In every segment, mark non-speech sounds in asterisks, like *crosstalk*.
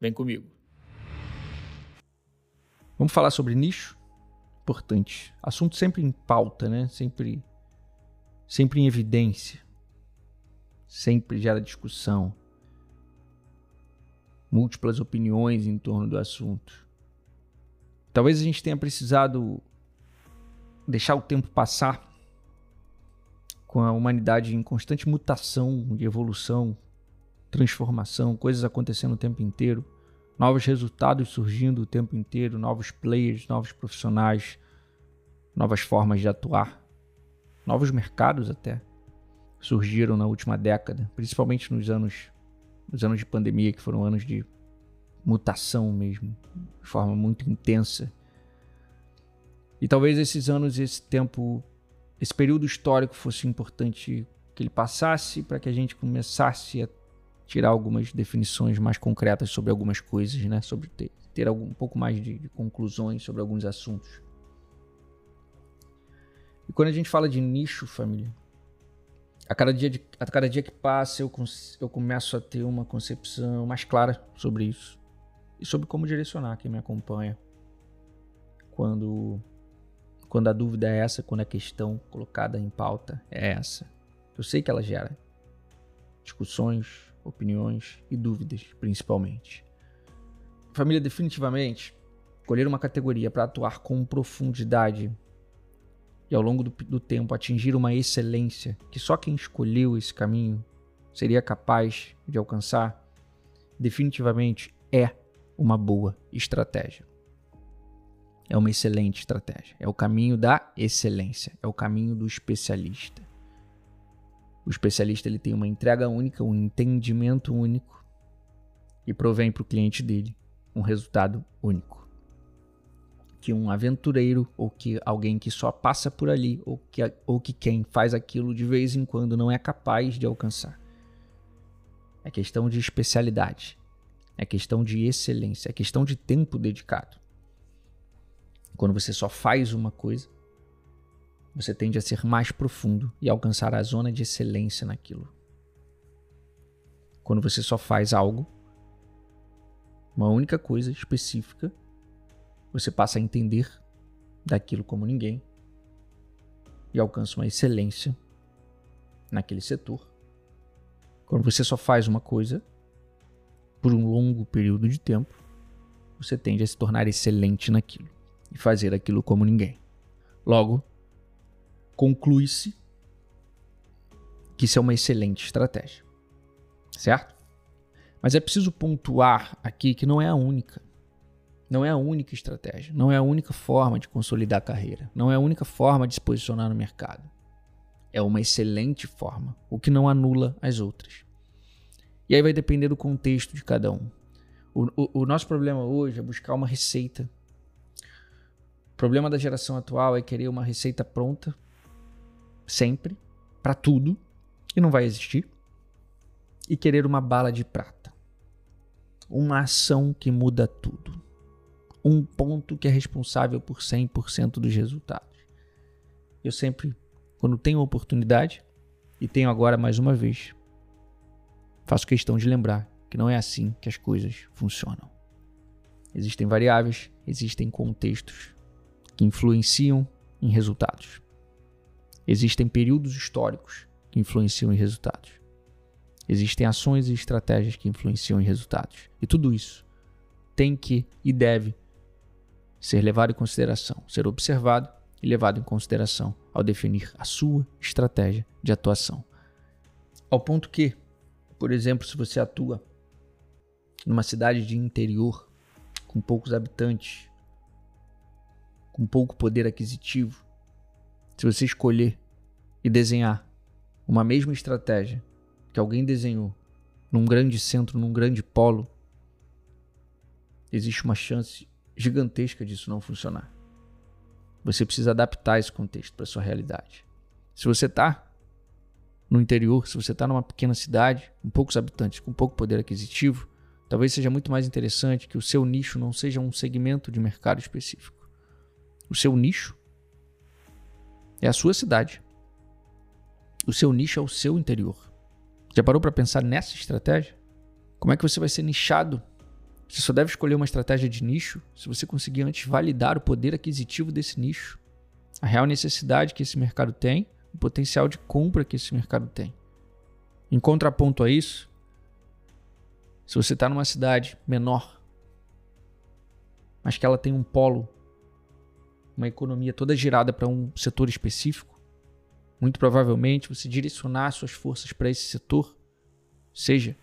Vem comigo. Vamos falar sobre nicho? Importante. Assunto sempre em pauta, né? Sempre, sempre em evidência. Sempre gera discussão. Múltiplas opiniões em torno do assunto. Talvez a gente tenha precisado deixar o tempo passar com a humanidade em constante mutação, de evolução, transformação, coisas acontecendo o tempo inteiro, novos resultados surgindo o tempo inteiro, novos players, novos profissionais, novas formas de atuar, novos mercados até surgiram na última década, principalmente nos anos nos anos de pandemia, que foram anos de mutação mesmo, de forma muito intensa. E talvez esses anos, esse tempo, esse período histórico fosse importante que ele passasse para que a gente começasse a tirar algumas definições mais concretas sobre algumas coisas, né? Sobre ter, ter algum, um pouco mais de, de conclusões sobre alguns assuntos. E quando a gente fala de nicho, família, a cada dia, de, a cada dia que passa eu, eu começo a ter uma concepção mais clara sobre isso e sobre como direcionar quem me acompanha quando quando a dúvida é essa, quando a questão colocada em pauta é essa. Eu sei que ela gera discussões, opiniões e dúvidas, principalmente. Família, definitivamente, escolher uma categoria para atuar com profundidade e ao longo do, do, tempo atingir uma excelência que só quem escolheu esse caminho seria capaz de alcançar, definitivamente é uma boa estratégia. É uma excelente estratégia. É o caminho da excelência, é o caminho do especialista. O especialista ele tem uma entrega única, um entendimento único e provém para o cliente dele um resultado único. Que um aventureiro ou que alguém que só passa por ali ou que, ou que quem faz aquilo de vez em quando não é capaz de alcançar. É questão de especialidade, é questão de excelência, é questão de tempo dedicado. Quando você só faz uma coisa, você tende a ser mais profundo e alcançar a zona de excelência naquilo. Quando você só faz algo, uma única coisa específica, você passa a entender daquilo como ninguém e alcança uma excelência naquele setor. Quando você só faz uma coisa por um longo período de tempo, você tende a se tornar excelente naquilo e fazer aquilo como ninguém. Logo, conclui-se que isso é uma excelente estratégia. Certo? Mas é preciso pontuar aqui que não é a única. Não é a única estratégia. Não é a única forma de consolidar a carreira. Não é a única forma de se posicionar no mercado. É uma excelente forma, o que não anula as outras. E aí vai depender do contexto de cada um. O, o, o nosso problema hoje é buscar uma receita. O problema da geração atual é querer uma receita pronta sempre, para tudo, e não vai existir, e querer uma bala de prata. Uma ação que muda tudo. Um ponto que é responsável por 100% dos resultados. Eu sempre, quando tenho oportunidade, e tenho agora mais uma vez, faço questão de lembrar que não é assim que as coisas funcionam. Existem variáveis, existem contextos que influenciam em resultados. Existem períodos históricos que influenciam em resultados. Existem ações e estratégias que influenciam em resultados. E tudo isso tem que e deve ser levado em consideração, ser observado e levado em consideração ao definir a sua estratégia de atuação. Ao ponto que, por exemplo, se você atua numa cidade de interior com poucos habitantes, com pouco poder aquisitivo, se você escolher e desenhar uma mesma estratégia que alguém desenhou num grande centro, num grande polo, existe uma chance gigantesca disso não funcionar. Você precisa adaptar esse contexto para sua realidade. Se você está no interior, se você está numa pequena cidade, com poucos habitantes, com pouco poder aquisitivo, talvez seja muito mais interessante que o seu nicho não seja um segmento de mercado específico. O seu nicho é a sua cidade. O seu nicho é o seu interior. Já parou para pensar nessa estratégia? Como é que você vai ser nichado? Você só deve escolher uma estratégia de nicho se você conseguir antes validar o poder aquisitivo desse nicho, a real necessidade que esse mercado tem, o potencial de compra que esse mercado tem. Em contraponto a isso, se você está numa cidade menor, mas que ela tem um polo, uma economia toda girada para um setor específico, muito provavelmente você direcionar suas forças para esse setor seja,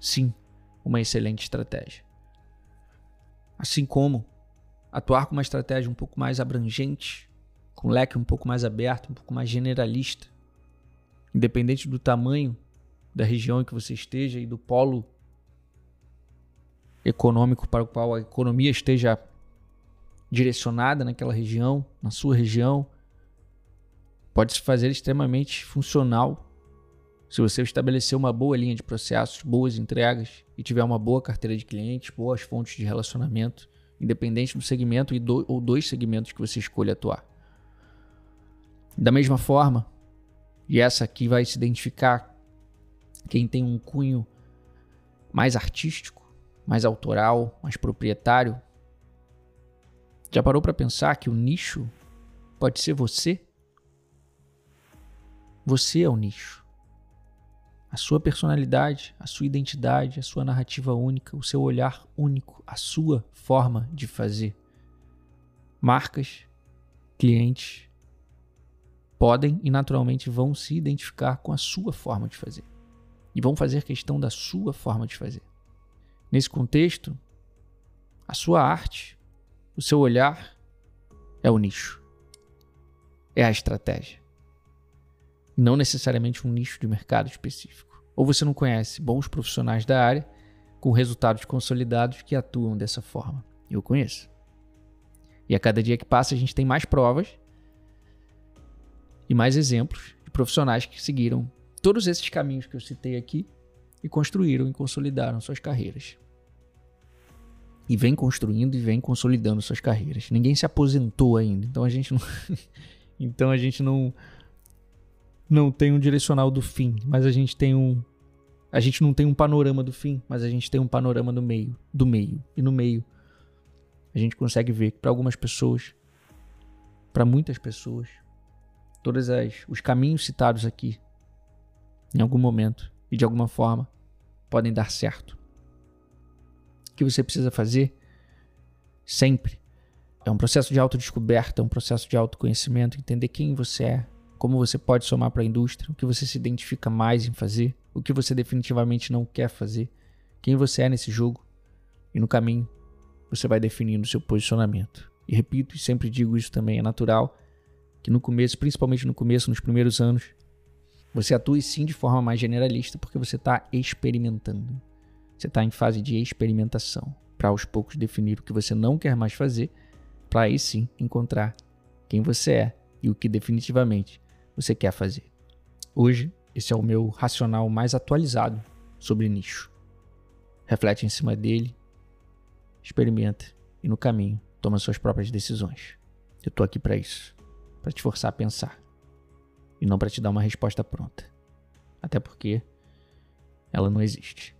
sim, uma excelente estratégia. Assim como atuar com uma estratégia um pouco mais abrangente, com um leque um pouco mais aberto, um pouco mais generalista, independente do tamanho da região em que você esteja e do polo econômico para o qual a economia esteja direcionada naquela região, na sua região, pode se fazer extremamente funcional se você estabelecer uma boa linha de processos, boas entregas e tiver uma boa carteira de clientes, boas fontes de relacionamento, independente do segmento e do, ou dois segmentos que você escolha atuar. Da mesma forma, e essa aqui vai se identificar quem tem um cunho mais artístico, mais autoral, mais proprietário. Já parou para pensar que o nicho pode ser você? Você é o nicho a sua personalidade, a sua identidade, a sua narrativa única, o seu olhar único, a sua forma de fazer. Marcas, clientes podem e naturalmente vão se identificar com a sua forma de fazer e vão fazer questão da sua forma de fazer. Nesse contexto, a sua arte, o seu olhar é o nicho, é a estratégia não necessariamente um nicho de mercado específico. Ou você não conhece bons profissionais da área com resultados consolidados que atuam dessa forma. Eu conheço. E a cada dia que passa, a gente tem mais provas e mais exemplos de profissionais que seguiram todos esses caminhos que eu citei aqui e construíram e consolidaram suas carreiras. E vem construindo e vem consolidando suas carreiras. Ninguém se aposentou ainda, então a gente não *laughs* então a gente não não tem um direcional do fim, mas a gente tem um a gente não tem um panorama do fim, mas a gente tem um panorama do meio, do meio. E no meio a gente consegue ver que para algumas pessoas, para muitas pessoas, todos os caminhos citados aqui em algum momento e de alguma forma podem dar certo. Que você precisa fazer sempre é um processo de autodescoberta, um processo de autoconhecimento, entender quem você é, como você pode somar para a indústria, o que você se identifica mais em fazer, o que você definitivamente não quer fazer, quem você é nesse jogo. E no caminho, você vai definindo o seu posicionamento. E repito, e sempre digo isso também, é natural que no começo, principalmente no começo, nos primeiros anos, você atue sim de forma mais generalista, porque você está experimentando. Você está em fase de experimentação, para aos poucos definir o que você não quer mais fazer, para aí sim encontrar quem você é e o que definitivamente você quer fazer. Hoje, esse é o meu racional mais atualizado sobre nicho. Reflete em cima dele, experimenta e no caminho toma suas próprias decisões. Eu tô aqui para isso, para te forçar a pensar e não para te dar uma resposta pronta. Até porque ela não existe.